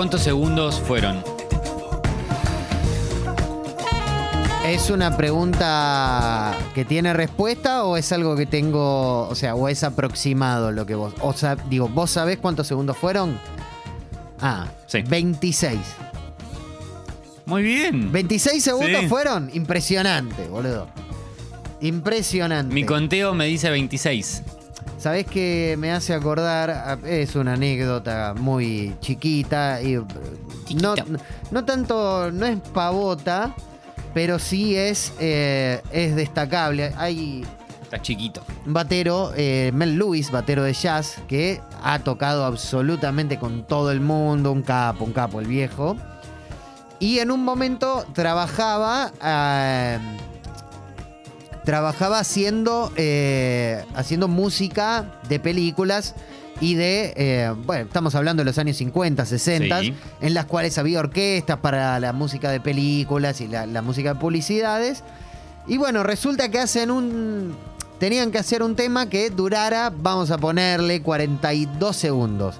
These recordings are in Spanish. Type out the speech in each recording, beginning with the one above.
¿Cuántos segundos fueron? ¿Es una pregunta que tiene respuesta o es algo que tengo, o sea, o es aproximado lo que vos, o sea, digo, ¿vos sabés cuántos segundos fueron? Ah, Sí. 26. Muy bien. 26 segundos Sí. fueron. Impresionante, boludo. Impresionante. Mi conteo me dice 26. ¿Sabés que me hace acordar? a- Es una anécdota muy chiquita y eh, no, Chiquita. no tanto, no es pavota, pero sí es, eh, es destacable. Hay Está chiquito. un batero, eh, Mel Lewis, batero de jazz, que ha tocado absolutamente con todo el mundo, un capo, un capo, el viejo. Y en un momento trabajaba, eh, trabajaba haciendo, eh, haciendo música de películas y de, eh, bueno, estamos hablando de los años 50, 60, Sí. en las cuales había orquestas para la música de películas y la, la música de publicidades. Y bueno, resulta que hacen un. Tenían que hacer un tema que durara, vamos a ponerle 42 segundos.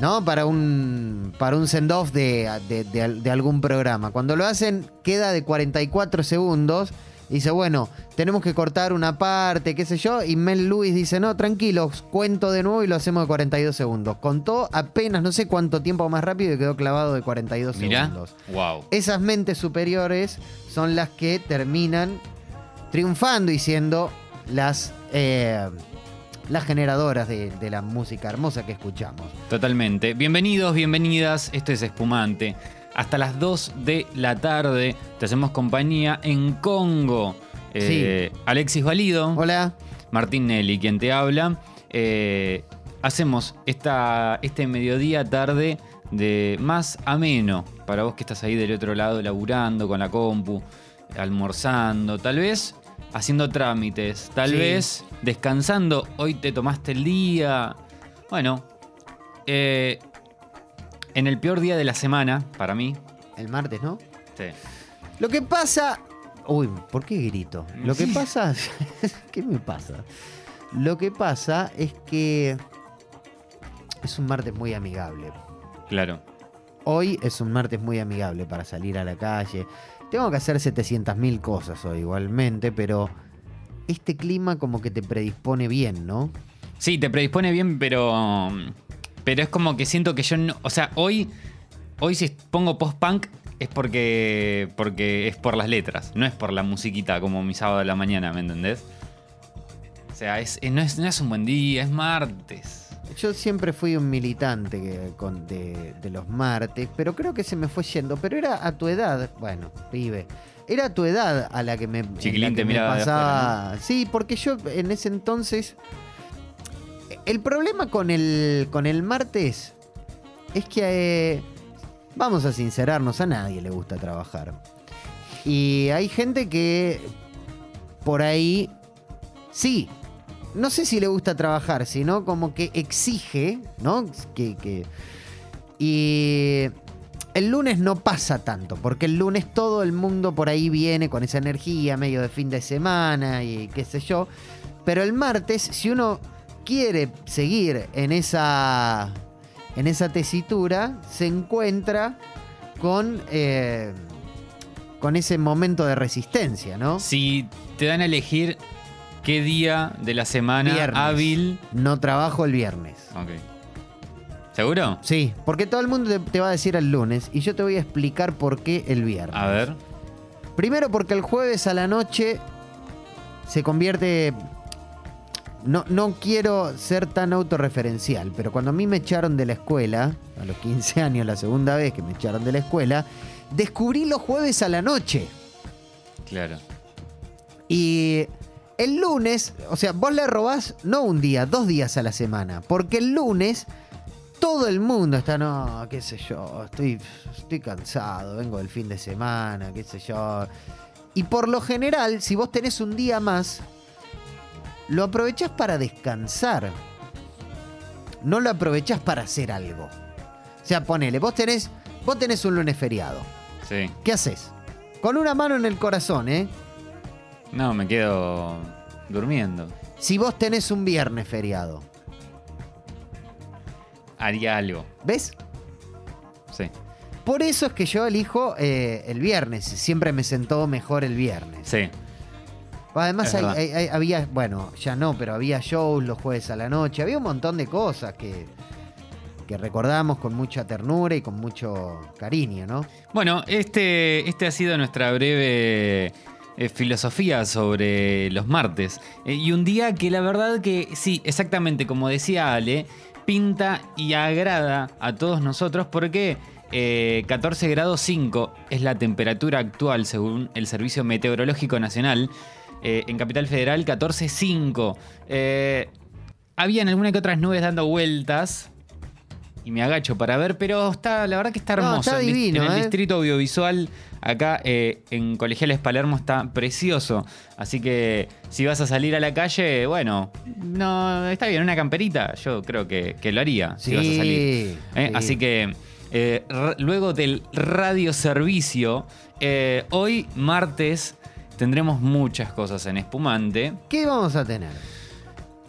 ¿No? Para un. Para un send-off de, de- de de algún programa. Cuando lo hacen, queda de 44 segundos. Y dice, bueno, tenemos que cortar una parte, qué sé yo. Y Mel Lewis dice, no, tranquilos, cuento de nuevo y lo hacemos de 42 segundos. Contó apenas no sé cuánto tiempo más rápido y quedó clavado de 42 Mirá. segundos. Wow. Esas mentes superiores son las que terminan triunfando y siendo las, eh, las generadoras de, de la música hermosa que escuchamos. Totalmente. Bienvenidos, bienvenidas. Esto es Espumante. Hasta las 2 de la tarde te hacemos compañía en Congo. Eh, Alexis Valido, Hola. Martín Nelly, quien te habla. Eh, hacemos esta, este mediodía tarde de más ameno para vos que estás ahí del otro lado laburando con la compu, almorzando, tal vez haciendo trámites, tal Sí. vez descansando. Hoy te tomaste el día. Bueno, eh, en el peor día de la semana, para mí. El martes, ¿no? Sí. Lo que pasa. Uy, ¿por qué grito? Lo que pasa. ¿Qué me pasa? Lo que pasa es que. Es un martes muy amigable. Claro. Hoy es un martes muy amigable para salir a la calle. Tengo que hacer 700.000 cosas hoy igualmente, pero este clima como que te predispone bien, ¿no? Sí, te predispone bien, pero. Pero es como que siento que yo no. O sea, hoy. Hoy si pongo post-punk es porque. porque es por las letras. No es por la musiquita como mi sábado de la mañana, ¿me entendés? O sea, es, no, es, no es un buen día, es martes. Yo siempre fui un militante que- con- de, de los martes, pero creo que se me fue yendo. Pero era a tu edad, bueno, pibe. Era a tu edad a la que me, Chiquilín la que te me pasaba. Sí, porque yo en ese entonces. El problema con el, con el martes es que. eh, vamos a sincerarnos, a nadie le gusta trabajar. Y hay gente que por ahí. Sí, no sé si le gusta trabajar, sino como que exige, ¿no? Que, que- y el lunes no pasa tanto, porque el lunes todo el mundo por ahí viene con esa energía, medio de fin de semana y qué sé yo. Pero el martes, si uno quiere seguir en esa, en esa tesitura, se encuentra con, eh, con ese momento de resistencia, ¿no? Si te dan a elegir qué día de la semana Viernes. hábil. No trabajo el viernes. Ok. ¿Seguro? Sí, porque todo el mundo te, te va a decir el lunes y yo te voy a explicar por qué el viernes. A ver. Primero porque el jueves a la noche se convierte... No, no quiero ser tan autorreferencial, pero cuando a mí me echaron de la escuela, a los 15 años, la segunda vez que me echaron de la escuela, descubrí los jueves a la noche. Claro. Y el lunes, o sea, vos le robás no un día, dos días a la semana. Porque el lunes todo el mundo está, no, qué sé yo, estoy, estoy cansado, vengo del fin de semana, qué sé yo. Y por lo general, si vos tenés un día más, lo aprovechás para descansar. No lo aprovechás para hacer algo. O sea, ponele, vos tenés, vos tenés un lunes feriado. Sí. ¿Qué haces? Con una mano en el corazón, ¿eh? No, me quedo durmiendo. Si vos tenés un viernes feriado, Haría algo. ¿ves? Sí. Por eso es que yo elijo eh, el viernes. Siempre me sentó mejor el viernes. Sí. Además, Es hay- verdad. hay- hay- había, bueno, ya no, pero había shows los jueves a la noche. Había un montón de cosas que, que recordamos con mucha ternura y con mucho cariño, ¿no? Bueno, este, este ha sido nuestra breve eh, filosofía sobre los martes. Eh, y un día que la verdad que sí, exactamente como decía Ale, pinta y agrada a todos nosotros porque eh, 14 grados 5 es la temperatura actual según el Servicio Meteorológico Nacional. Eh, en Capital Federal 14.5. Eh, habían alguna que otras nubes dando vueltas. Y me agacho para ver, pero está, la verdad que está No, hermoso. está divino, en el ¿eh? distrito audiovisual, acá eh, en Colegiales Palermo, está precioso. Así que si vas a salir a la calle, bueno, no, está bien, una camperita, yo creo que, que lo haría si vas a salir. sí. Así que luego del radioservicio, hoy martes tendremos muchas cosas en Espumante. ¿Qué vamos a tener?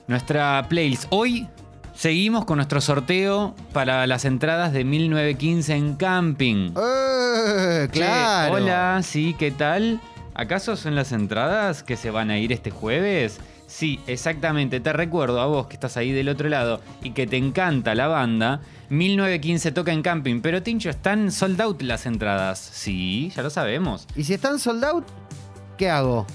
Nuestra playlist. Hoy seguimos con nuestro sorteo para las entradas de 1915 en camping. ¡Eh, Che, claro! hola, sí, ¿qué tal? ¿Acaso son las entradas que se van a ir este jueves? Sí, exactamente. Te recuerdo a vos que estás ahí del otro lado y que te encanta la banda. 1915 toca en camping, pero Tincho, están sold out las entradas. Sí, ya lo sabemos. ¿Y si están sold out? ¿Qué hago?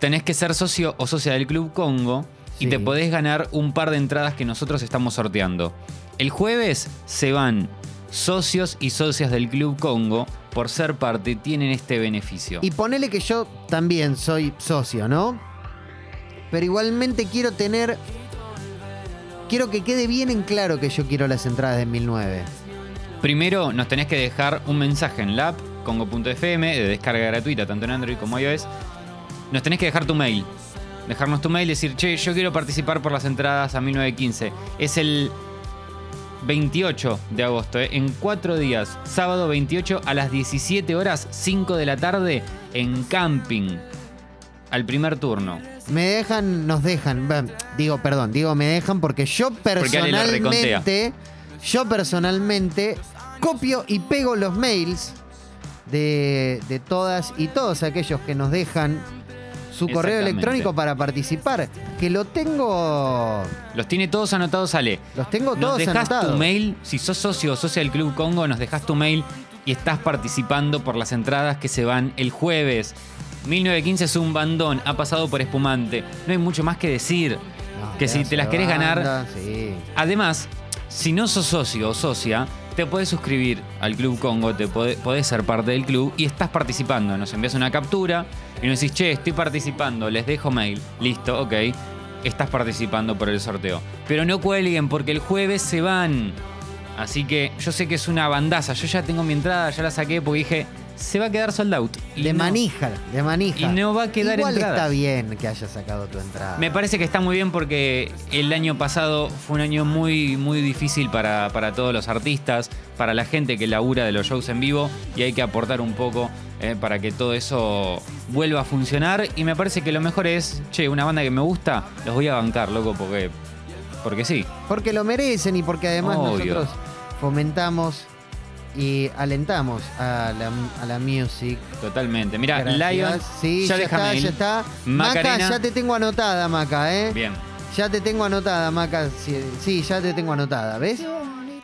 tenés que ser socio o socia del Club Congo y Sí. te podés ganar un par de entradas que nosotros estamos sorteando. El jueves se van socios y socias del Club Congo por ser parte, tienen este beneficio. Y ponele que yo también soy socio, ¿no? Pero igualmente quiero tener. Quiero que quede bien en claro que yo quiero las entradas de 1009. Primero nos tenés que dejar un mensaje en la app congo.fm de descarga gratuita tanto en Android como iOS. Nos tenés que dejar tu mail. Dejarnos tu mail y decir, che, yo quiero participar por las entradas a 1915. Es el 28 de agosto, ¿eh? en cuatro días. Sábado 28 a las 17 horas, 5 de la tarde, en camping. Al primer turno. Me dejan, nos dejan. bah, Digo, perdón, digo me dejan porque yo personalmente. Yo personalmente copio y pego los mails de, de todas y todos aquellos que nos dejan su correo electrónico para participar. Que lo tengo. Los tiene todos anotados, Ale. Los tengo Nos todos dejas anotados. tu mail, si sos socio o socia del Club Congo, nos dejas tu mail y estás participando por las entradas que se van el jueves. 1915 es un bandón, ha pasado por espumante. No hay mucho más que decir. No, que si te las querés ganar, sí. Además, si no sos socio o socia, te podés suscribir al Club Congo, te podés, ser parte del club y estás participando. Nos envías una captura y nos decís, che, estoy participando, les dejo mail. Listo, ok. Estás participando por el sorteo. Pero no cuelguen porque el jueves se van. Así que yo sé que es una bandaza. Yo ya tengo mi entrada, ya la saqué porque dije, se va a quedar sold out. Y De no. manija, de manija. Y no va a quedar Igual entradas. está bien que hayas sacado tu entrada. Me parece que está muy bien porque el año pasado fue un año muy, muy difícil para, para todos los artistas, para la gente que labura de los shows en vivo y hay que aportar un poco eh, para que todo eso vuelva a funcionar. Y me parece que lo mejor es, che, una banda que me gusta, los voy a bancar, loco, porque, porque sí. Porque lo merecen y porque además Obvio. nosotros fomentamos y alentamos a la, a la music. Totalmente. Mira. Lion, Sí, ya ya, está, ya está. Macarena. Maca, ya te tengo anotada, Maca, ¿eh? Bien. Ya te tengo anotada, Maca. Sí, sí, ya te tengo anotada, ¿ves?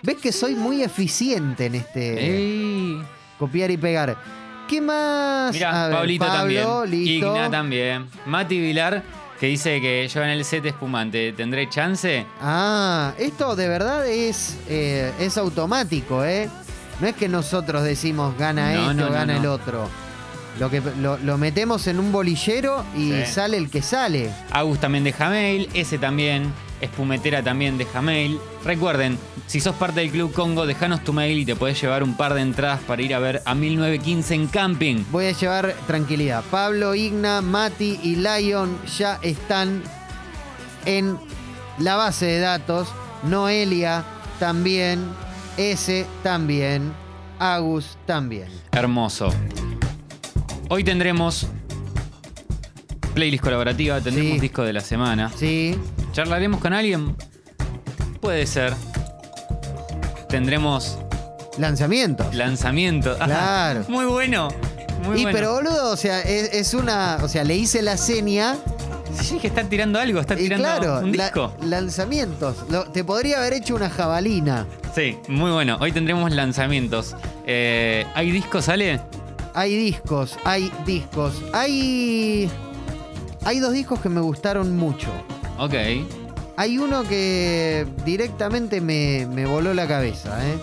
¿Ves que soy muy eficiente en este Ey. copiar y pegar? ¿Qué más? Mira, Pablito Pablo, también. listo. Igna también. Mati Vilar, que dice que yo en el set espumante, ¿tendré chance? Ah, esto de verdad es, eh, es automático, ¿eh? No es que nosotros decimos gana No, esto, no, gana no. el otro. Lo, que, lo, lo metemos en un bolillero y Sí. sale el que sale. Agus también deja mail, ese también, Espumetera también deja mail. Recuerden, si sos parte del Club Congo, dejanos tu mail y te podés llevar un par de entradas para ir a ver a 1915 en camping. Voy a llevar tranquilidad. Pablo, Igna, Mati y Lion ya están en la base de datos. Noelia también. Ese también. Agus también. Hermoso. Hoy tendremos playlist colaborativa, tendremos Sí. disco de la semana. ¿Sí? ¿Charlaremos con alguien? Puede ser. Tendremos Lanzamientos. Lanzamiento. Ajá. Claro. Muy bueno. Muy y bueno. pero boludo, o sea, es, es una. O sea, le hice la seña. Sí, que está tirando algo, está Y tirando claro, un la- disco. lanzamientos. Lo- te podría haber hecho una jabalina. Sí, muy bueno. Hoy tendremos lanzamientos. Eh, ¿Hay discos, Ale? Hay discos, hay discos. Hay. Hay dos discos que me gustaron mucho. Ok. Hay uno que directamente me, me voló la cabeza, ¿eh?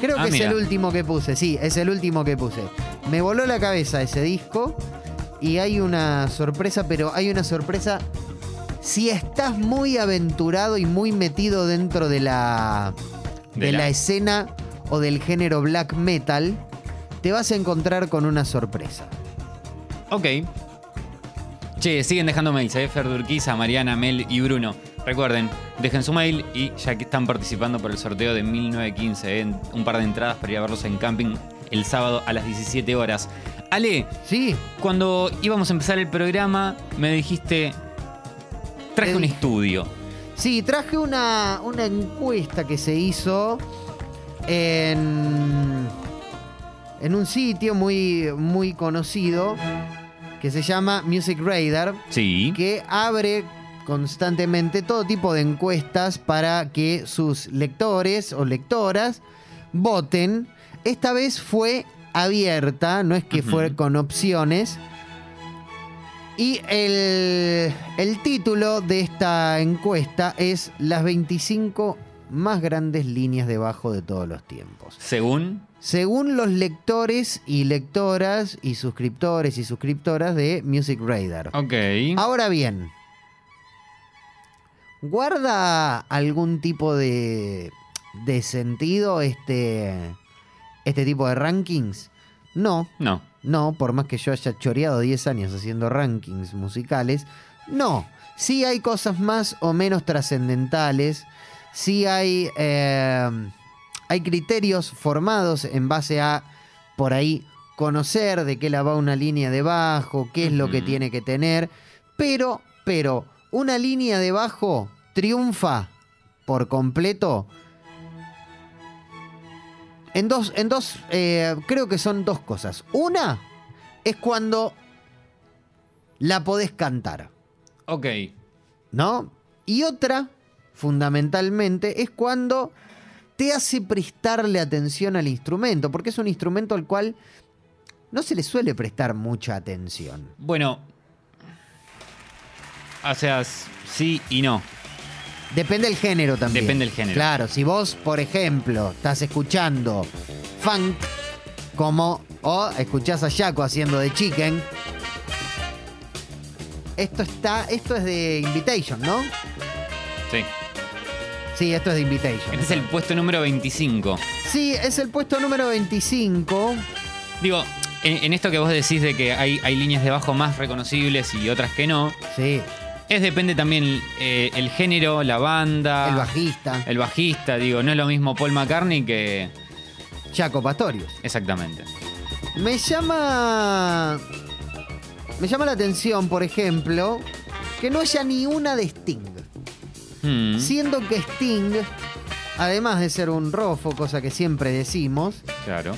Creo Ah, que es el último que puse, sí, es el último que puse. Me voló la cabeza ese disco y hay una sorpresa, pero hay una sorpresa. Si estás muy aventurado y muy metido dentro de la, de, De la... la- escena o del género black metal, te vas a encontrar con una sorpresa. Ok. Che, siguen dejando mails, ¿eh? Fer Durquiza, Mariana, Mel y Bruno. Recuerden, dejen su mail y ya que están participando por el sorteo de 1915, ¿eh? un par de entradas para ir a verlos en camping el sábado a las 17 horas. Ale, Sí, cuando íbamos a empezar el programa, me dijiste, traje un estudio. Sí, traje una, una encuesta que se hizo en, en un sitio muy, muy conocido que se llama Music Radar, Sí. que abre constantemente todo tipo de encuestas para que sus lectores o lectoras voten. Esta vez fue abierta, no es que fue con opciones. Y el, el título de esta encuesta es Las 25 más grandes líneas de bajo de todos los tiempos. Según. Según los lectores y lectoras y suscriptores y suscriptoras de Music Radar. Ok. Ahora bien, ¿guarda algún tipo de, de sentido este, este tipo de rankings? No, No. No, por más que yo haya choreado 10 años haciendo rankings musicales, no. Sí hay cosas más o menos trascendentales, sí hay, eh, hay criterios formados en base a, por ahí, conocer de qué la va una línea de bajo, qué es lo que tiene que tener, pero, pero, una línea de bajo triunfa por completo en dos, en dos, eh, creo que son dos cosas. Una es cuando la podés cantar, Ok. ¿no? Y otra, fundamentalmente, es cuando te hace prestarle atención al instrumento, porque es un instrumento al cual no se le suele prestar mucha atención. Bueno. O sea, sí y no. Depende del género también. Depende del género. Claro, si vos, por ejemplo, estás escuchando funk como o escuchás a Yaco haciendo de chicken. Esto está, esto es de Invitation, ¿no? Sí. Sí, esto es de Invitation. Este es el puesto número 25. Sí, es el puesto número 25. Digo, en, en esto que vos decís de que hay, hay líneas de bajo más reconocibles y otras que no, Sí, es depende también eh, el género, la banda. el bajista, El bajista, digo, no es lo mismo Paul McCartney que. Jaco Pastorius. Exactamente. Me llama. Me llama la atención, por ejemplo, que no haya ni una de Sting. Mm, Siendo que Sting, además de ser un rofo, cosa que siempre decimos, Claro.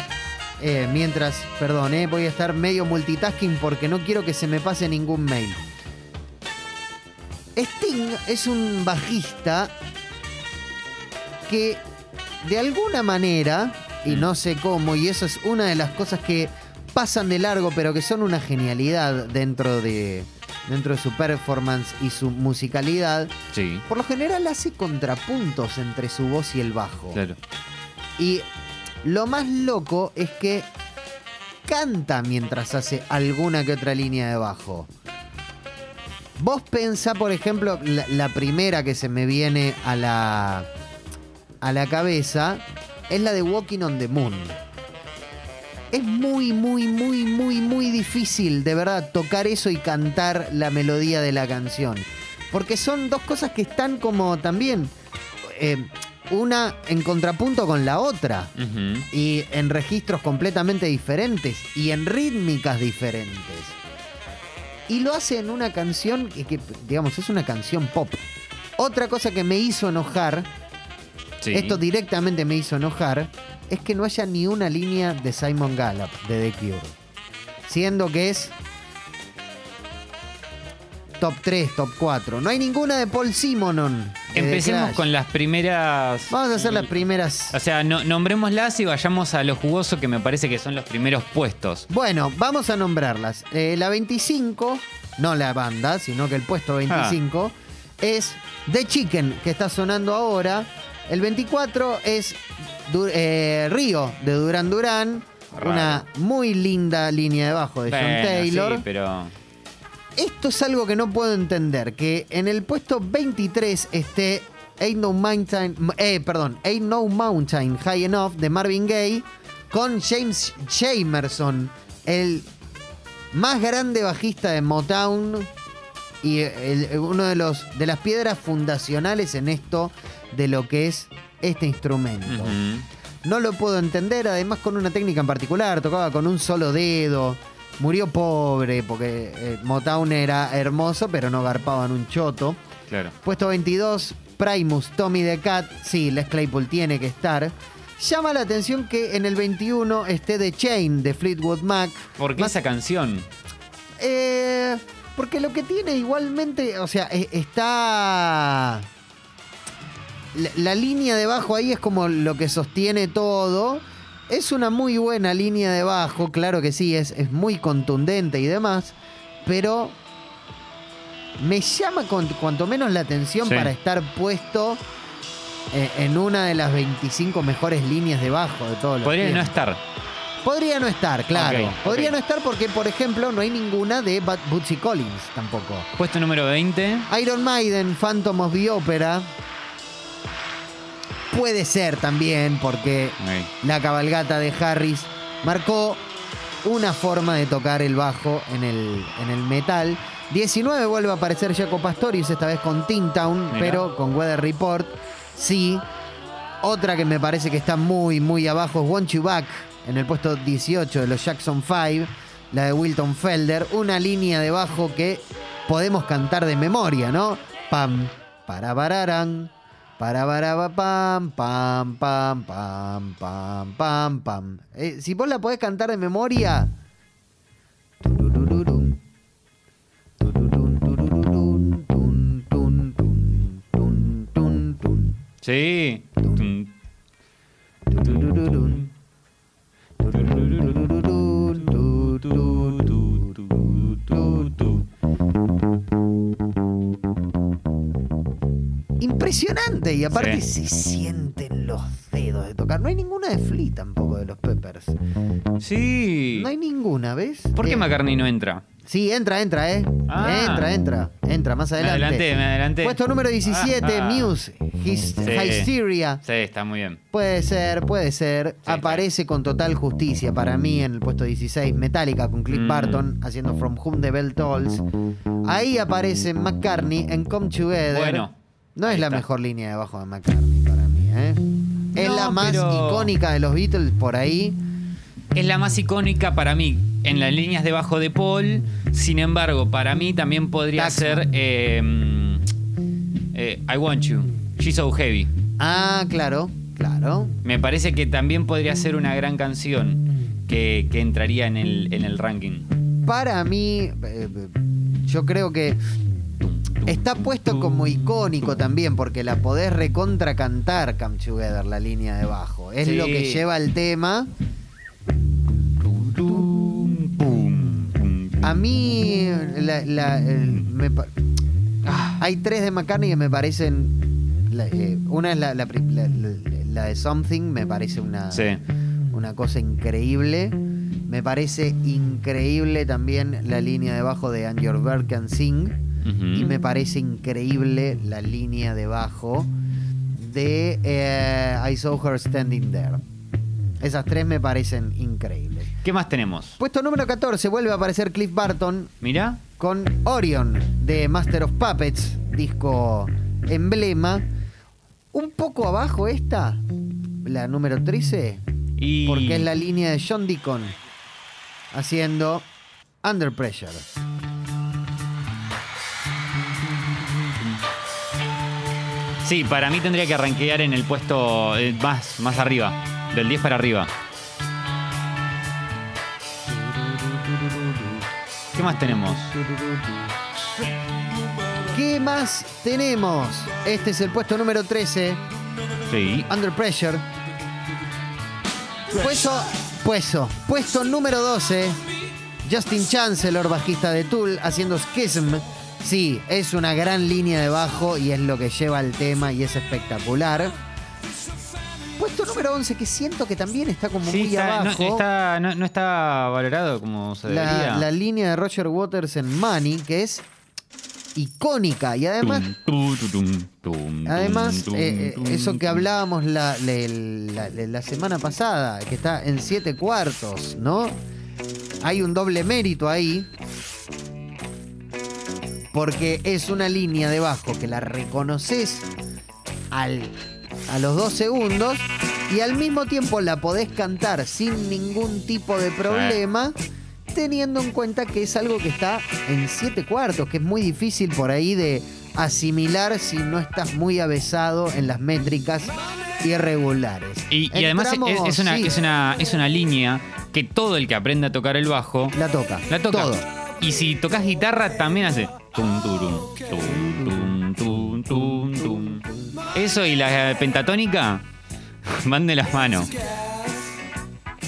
eh, mientras, perdón, eh, voy a estar medio multitasking porque no quiero que se me pase ningún mail. Sting es un bajista que de alguna manera, y Mm. no sé cómo, y eso es una de las cosas que pasan de largo, pero que son una genialidad dentro de, dentro de su performance y su musicalidad, Sí, por lo general hace contrapuntos entre su voz y el bajo. claro. Y lo más loco es que canta mientras hace alguna que otra línea de bajo. Vos pensá, por ejemplo, la, la primera que se me viene a la, a la cabeza es la de Walking on the Moon. Es muy, muy, muy, muy, muy difícil, de verdad, tocar eso y cantar la melodía de la canción. Porque son dos cosas que están como también, eh, una en contrapunto con la otra y en registros completamente diferentes y en rítmicas diferentes. Y lo hace en una canción que, que, digamos, es una canción pop. Otra cosa que me hizo enojar Sí. esto directamente me hizo enojar, es que no haya ni una línea de Simon Gallup de The Cure. Siendo que es top 3, top 4. No hay ninguna de Paul Simonon. de The Empecemos Clash. con las primeras. Vamos a hacer las primeras. O sea, no, nombrémoslas y vayamos a lo jugoso que me parece que son los primeros puestos. Bueno, vamos a nombrarlas. Eh, la 25, no la banda, sino que el puesto 25, es The Chicken, que está sonando ahora. El 24 es Du- eh, Río, de Duran Duran. Raro. Una muy linda línea de bajo de John Taylor. Sí, pero. Esto es algo que no puedo entender, que en el puesto 23 esté Ain't No Mountain, eh, perdón, Ain't No Mountain High Enough de Marvin Gaye con James Jamerson, el más grande bajista de Motown y el- uno de los de las piedras fundacionales en esto de lo que es este instrumento. No lo puedo entender, además con una técnica en particular, tocaba con un solo dedo, murió pobre porque eh, Motown era hermoso, pero no garpaban un choto. Claro. Puesto 22, Primus, Tommy the Cat, sí, Les Claypool tiene que estar. Llama la atención que en el 21 esté The Chain de Fleetwood Mac. ¿Por qué Más- esa canción? eh, porque lo que tiene igualmente, o sea, e- está... La, la línea de bajo ahí es como lo que sostiene todo. Es una muy buena línea de bajo, claro que sí, es, es muy contundente y demás, pero me llama con- cuanto menos la atención Sí. para estar puesto eh, en una de las 25 mejores líneas de bajo de todos los Podría no estar. Podría no estar, claro. Podría no estar porque, por ejemplo, no hay ninguna de Bootsy Collins tampoco. Puesto número 20. Iron Maiden, Phantom of the Opera. Puede ser también porque la cabalgata de Harris marcó una forma de tocar el bajo en el, en el metal. 19 vuelve a aparecer Jaco Pastorius, esta vez con Teen Town, Mirá. pero con Weather Report. Sí. Otra que me parece que está muy, muy abajo es Want You Back, en el puesto 18 de los Jackson 5, la de Wilton Felder. Una línea de bajo que podemos cantar de memoria, ¿no? Pam, para bararán, para baraba pam, pam, pam, pam, pam, pam, pam. Eh, si vos la podés cantar de memoria. turururum, Impresionante y aparte Sí. se sienten los dedos de tocar. No hay ninguna de Flea tampoco de los Peppers. Sí. No hay ninguna, ¿ves? ¿Por qué Eh, McCartney no entra? Sí, entra, entra, ¿eh? Ah. Entra, entra, entra, más Me adelante. adelanté, me adelanté. Puesto número 17, Ah, ah. Muse, His- Sí. Hysteria. Sí, está muy bien. Puede ser, puede ser. Sí, Aparece con total justicia para mí en el puesto 16, Metallica con Cliff Mm. Barton haciendo From Whom the Bell Tolls. Ahí aparece McCartney en Come Together. Bueno, no es la está. mejor línea de bajo de McCartney para mí, ¿eh? Es No, la más pero- icónica de los Beatles por ahí. Es la más icónica para mí en las líneas de bajo de Paul. Sin embargo, para mí también podría Taxman. ser eh, mm, eh, I Want You. She's So Heavy. Ah, claro, claro. Me parece que también podría ser una gran canción que, que entraría en el, en el ranking. Para mí, eh, yo creo que está puesto como icónico también, porque la podés recontra cantar Come Together, la línea de bajo. Es Sí. lo que lleva el tema. A mí, la- la- el- me Ah, hay tres de McCartney que me parecen. la- eh, una es la, de Something, me parece una, Sí. una cosa increíble. Me parece increíble también la línea de bajo de And Your Bird Can Sing. Y me parece increíble la línea de bajo de eh, I Saw Her Standing There. Esas tres me parecen increíbles. ¿Qué más tenemos? Puesto número 14 vuelve a aparecer Cliff Barton Mira. con Orion de Master of Puppets, disco emblema. Un poco abajo esta, la número 13, Y... porque es la línea de John Deacon haciendo Under Pressure. Sí, para mí tendría que arranquear en el puesto eh, más, más arriba, del 10 para arriba. ¿Qué más tenemos? ¿Qué más tenemos? Este es el puesto número 13, Sí. Under Pressure. Puesto, puesto, puesto número 12, Justin Chancellor, bajista de Tool, haciendo Schism. Sí, es una gran línea de bajo y es lo que lleva el tema y es espectacular. Puesto número 11, que siento que también está como Sí, muy está- no, abajo. está, no, no está valorado como se debería. la, la línea de Roger Waters en Money, que es icónica y además Tum, tu, tum, tum, Además, eh, eso que hablábamos la, la- la- la semana pasada, que está en siete cuartos, ¿no? Hay un doble mérito ahí. Porque es una línea de bajo que la reconoces al, a los dos segundos y al mismo tiempo la podés cantar sin ningún tipo de problema, teniendo en cuenta que es algo que está en siete cuartos, que es muy difícil por ahí de asimilar si no estás muy avesado en las métricas irregulares. Y, y además es, una, sí, es, una, es una línea que todo el que aprende a tocar el bajo la toca. la toca. Todo. Y si tocas guitarra también hace. Tum, turum, tum, tum, tum, tum, tum. Eso y la pentatónica van de las manos.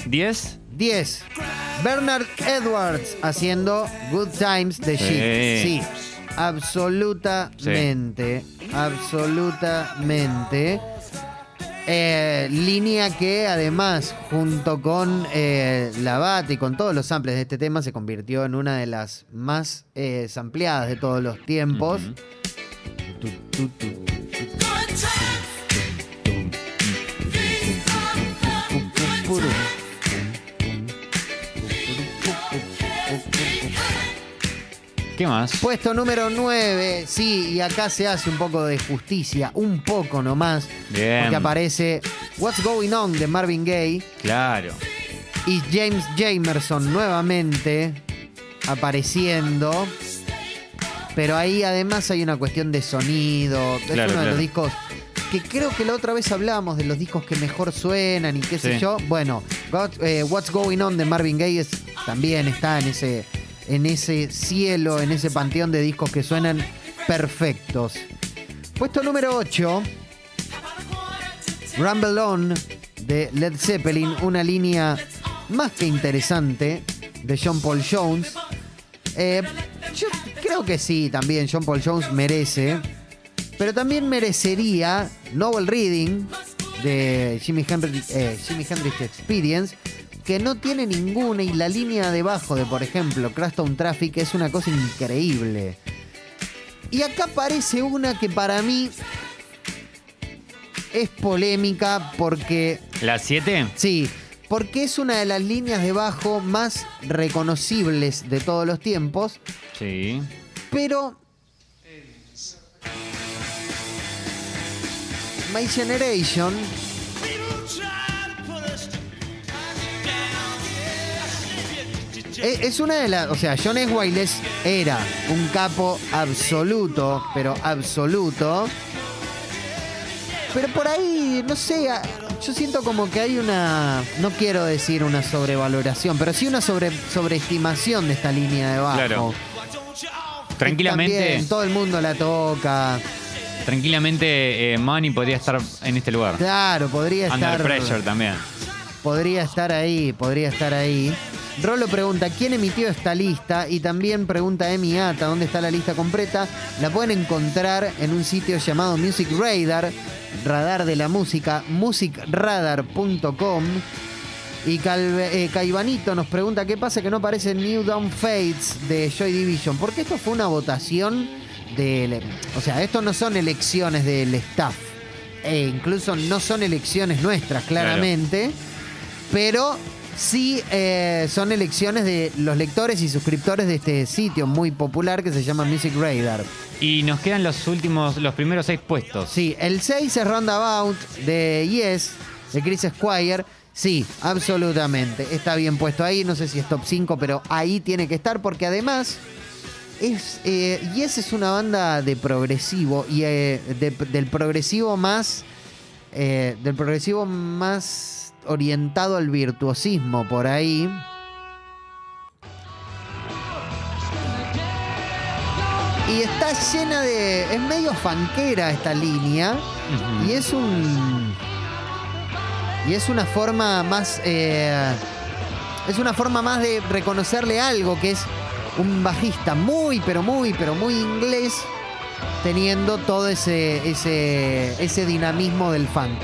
¿10? 10. Bernard Edwards haciendo Good Times de Sí. Shit. Sí, absolutamente. Absolutamente. Eh, línea que además, junto con eh, la bata y con todos los samples de este tema, se convirtió en una de las más eh, sampleadas de todos los tiempos. Tu, tu, tu. ¿Qué más? Puesto número 9, sí, y acá se hace un poco de justicia, un poco nomás, Bien. porque aparece What's Going On de Marvin Gaye Claro. y James Jamerson nuevamente apareciendo. Pero ahí además hay una cuestión de sonido. Es Claro, uno de los discos que creo que la otra vez hablábamos de los discos que mejor suenan y qué sé Sí. yo. Bueno, eh, What's Going On de Marvin Gaye es- también está en ese, en ese cielo, en ese panteón de discos que suenan perfectos. Puesto número 8, Rumble On de Led Zeppelin, una línea más que interesante de John Paul Jones. Eh, yo creo que sí, también John Paul Jones merece, pero también merecería Novel Reading de Jimi Hendrix, eh, Jimi Hendrix Experience, que no tiene ninguna y la línea debajo de, por ejemplo, Crashtown Traffic es una cosa increíble. Y acá aparece una que para mí es polémica porque ¿La 7? Sí, porque es una de las líneas de bajo más reconocibles de todos los tiempos, Sí. pero My Generation e- es una de las, o sea, John S. Era un capo absoluto, pero absoluto. Pero por ahí, no sé, yo siento como que hay una, no quiero decir una sobrevaloración, pero sí una sobre, sobreestimación de esta línea de bajo. Claro. Tranquilamente, También, todo el mundo la toca. tranquilamente eh, Money podría estar en este lugar. Claro, podría Under estar. Pressure también. Podría estar ahí, podría estar ahí. Rolo pregunta, ¿quién emitió esta lista? Y también pregunta Emi Ata, ¿dónde está la lista completa? La pueden encontrar en un sitio llamado Music Radar, radar de la música, musicradar.com. Y eh, Caibanito nos pregunta, ¿qué pasa que no aparece New Dawn Fates de Joy Division? Porque esto fue una votación de... O sea, esto no son elecciones del staff. E incluso no son elecciones nuestras, claramente pero sí eh, son elecciones de los lectores y suscriptores de este sitio muy popular que se llama Music Radar. Y nos quedan los últimos, los primeros seis puestos. Sí, el 6 es Roundabout de Yes, de Chris Squire. Sí, absolutamente. Está bien puesto ahí. No sé si es top 5, pero ahí tiene que estar porque además Es, eh, Yes es una banda de progresivo y eh, de- del progresivo más. eh, del progresivo más orientado al virtuosismo por ahí. Y está llena de. Es medio fanquera esta línea. Y es un. Y es una forma más. eh, es una forma más de reconocerle algo, que es un bajista muy, pero muy, pero muy inglés, teniendo todo ese, ese, ese dinamismo del funk.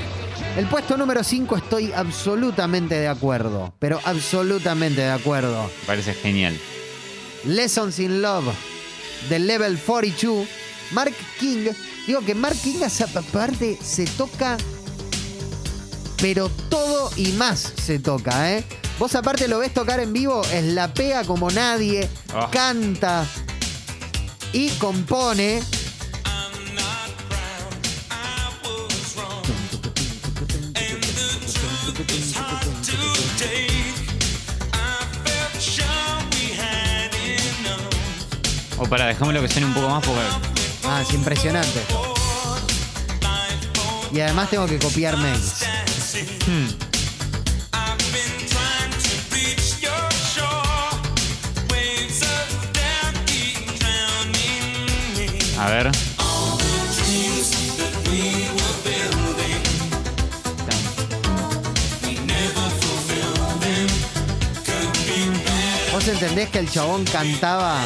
El puesto número 5 estoy absolutamente de acuerdo, pero absolutamente de acuerdo. Parece genial. Lessons in Love de Level 42. Mark King, digo que Mark King esa parte se toca, pero todo y más se toca, ¿eh? Vos aparte lo ves tocar en vivo, es la pega como nadie, Ah. canta y compone. Para, dejámoslo que suene un poco más porque. Ah, es impresionante. Y además tengo que copiar mails. Hmm. A ver. ¿Vos entendés que el chabón cantaba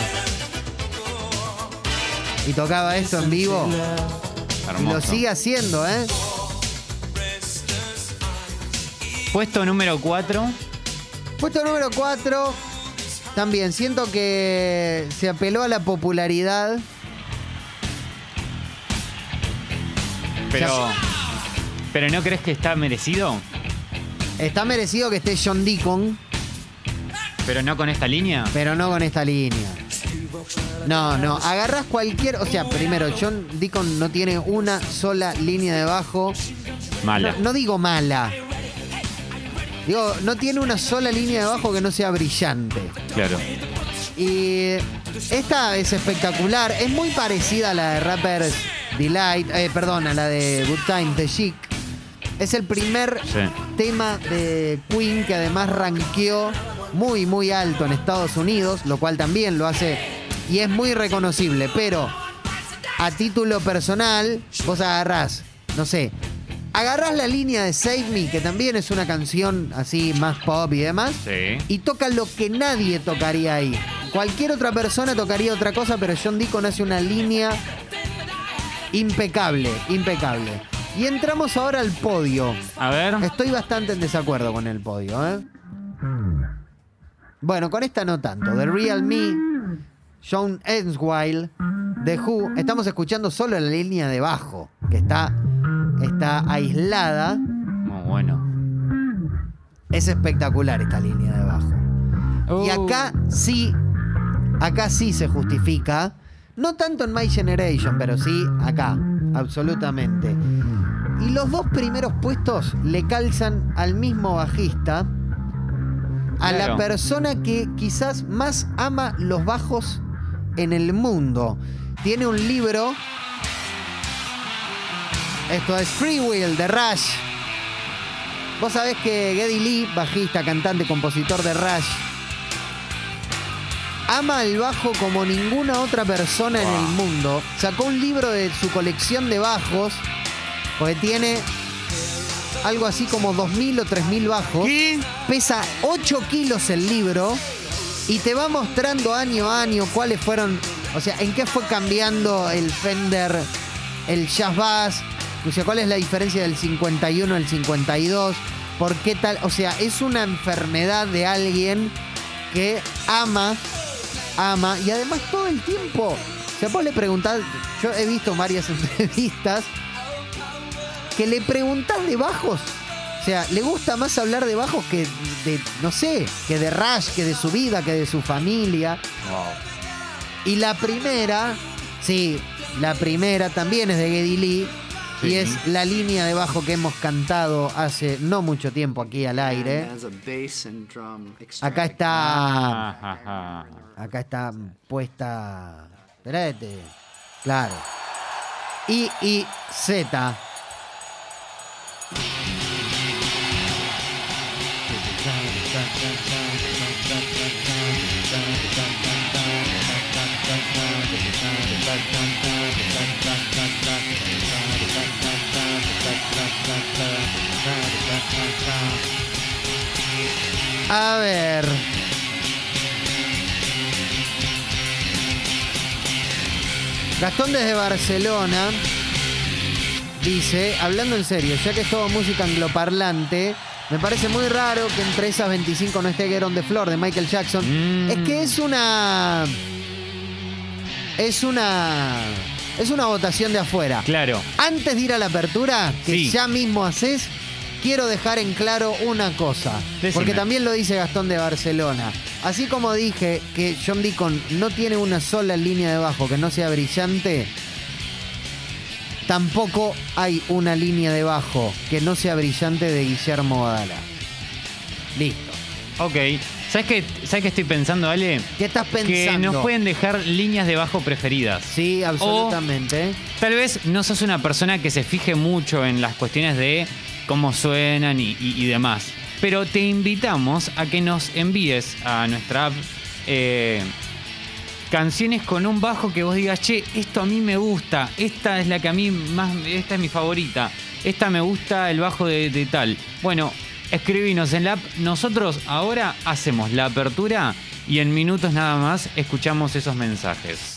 y tocaba esto en vivo? Y lo sigue haciendo, ¿eh? Puesto número 4. Puesto número 4. También siento que se apeló a la popularidad. Pero. Pero ¿no crees que está merecido? Está merecido que esté John Deacon, Pero no con esta línea. pero no con esta línea. No, no. Agarrás cualquier. O sea, primero, John Deacon no tiene una sola línea de bajo. Mala. No, no digo mala. Digo, no tiene una sola línea de bajo que no sea brillante. Claro. Y esta es espectacular. Es muy parecida a la de Rappers Delight. eh, perdón, a la de Good Times de Chic. Es el primer Sí. tema de Queen que además ranqueó muy, muy alto en Estados Unidos, lo cual también lo hace y es muy reconocible. Pero a título personal, vos agarrás, no sé, agarrás la línea de Save Me, que también es una canción así más pop y demás, Sí. y toca lo que nadie tocaría ahí. Cualquier otra persona tocaría otra cosa, pero John Deacon hace una línea impecable, impecable. Y entramos ahora al podio. A ver. Estoy bastante en desacuerdo con el podio, ¿eh? Bueno, con esta no tanto. The Real Me, John Enswile, The Who. Estamos escuchando solo la línea de bajo, que está, está aislada. Muy bueno. Es espectacular esta línea de bajo. Y Uh. acá sí, acá sí se justifica. No tanto en My Generation, pero sí acá, absolutamente. Y los dos primeros puestos le calzan al mismo bajista, a la persona que quizás más ama los bajos en el mundo. Tiene un libro. Esto es Free Will de Rush. Vos sabés que Geddy Lee, bajista, cantante, compositor de Rush, ama el bajo como ninguna otra persona en el mundo. Sacó un libro de su colección de bajos, porque tiene algo así como 2.000 o 3.000 bajos. ¿Qué? Pesa 8 kilos el libro y te va mostrando año a año cuáles fueron, o sea, en qué fue cambiando el Fender, el Jazz Bass, o sea, cuál es la diferencia del 51 al 52, por qué tal, o sea, es una enfermedad de alguien que ama, ama y además todo el tiempo, o sea, vos le preguntás, yo he visto varias entrevistas que le preguntás de bajos. O sea, le gusta más hablar de bajos que de, no sé, que de Rush, que de su vida, que de su familia. Y la primera, sí, la primera también es de Geddy Lee. Sí. Y es la línea de bajo que hemos cantado hace no mucho tiempo aquí al aire. Acá está. Ah. Acá está puesta. Espérate. Claro. I y Z. A ver. Gastón desde Barcelona dice, hablando en serio, ya que es todo música angloparlante, me parece muy raro que entre esas 25 no esté Get on the Floor de Michael Jackson. Mm. Es que es una... Es una... Es una votación de afuera. Claro. Antes de ir a la apertura, que Sí. ya mismo haces, quiero dejar en claro una cosa. Decime. Porque también lo dice Gastón de Barcelona. Así como dije que John Deacon no tiene una sola línea de bajo que no sea brillante, tampoco hay una línea de bajo que no sea brillante de Guillermo Dala. Listo. Ok. ¿Sabes qué, ¿Sabes qué estoy pensando, Ale? ¿Qué estás pensando? Que nos pueden dejar líneas de bajo preferidas. Sí, absolutamente. Tal vez no sos una persona que se fije mucho en las cuestiones de cómo suenan y, y- y demás. Pero te invitamos a que nos envíes a nuestra app eh, canciones con un bajo que vos digas, che, esto a mí me gusta, esta es la que a mí más, esta es mi favorita, esta me gusta el bajo de, de tal. Bueno, escribinos en la app. Nosotros ahora hacemos la apertura y en minutos nada más escuchamos esos mensajes.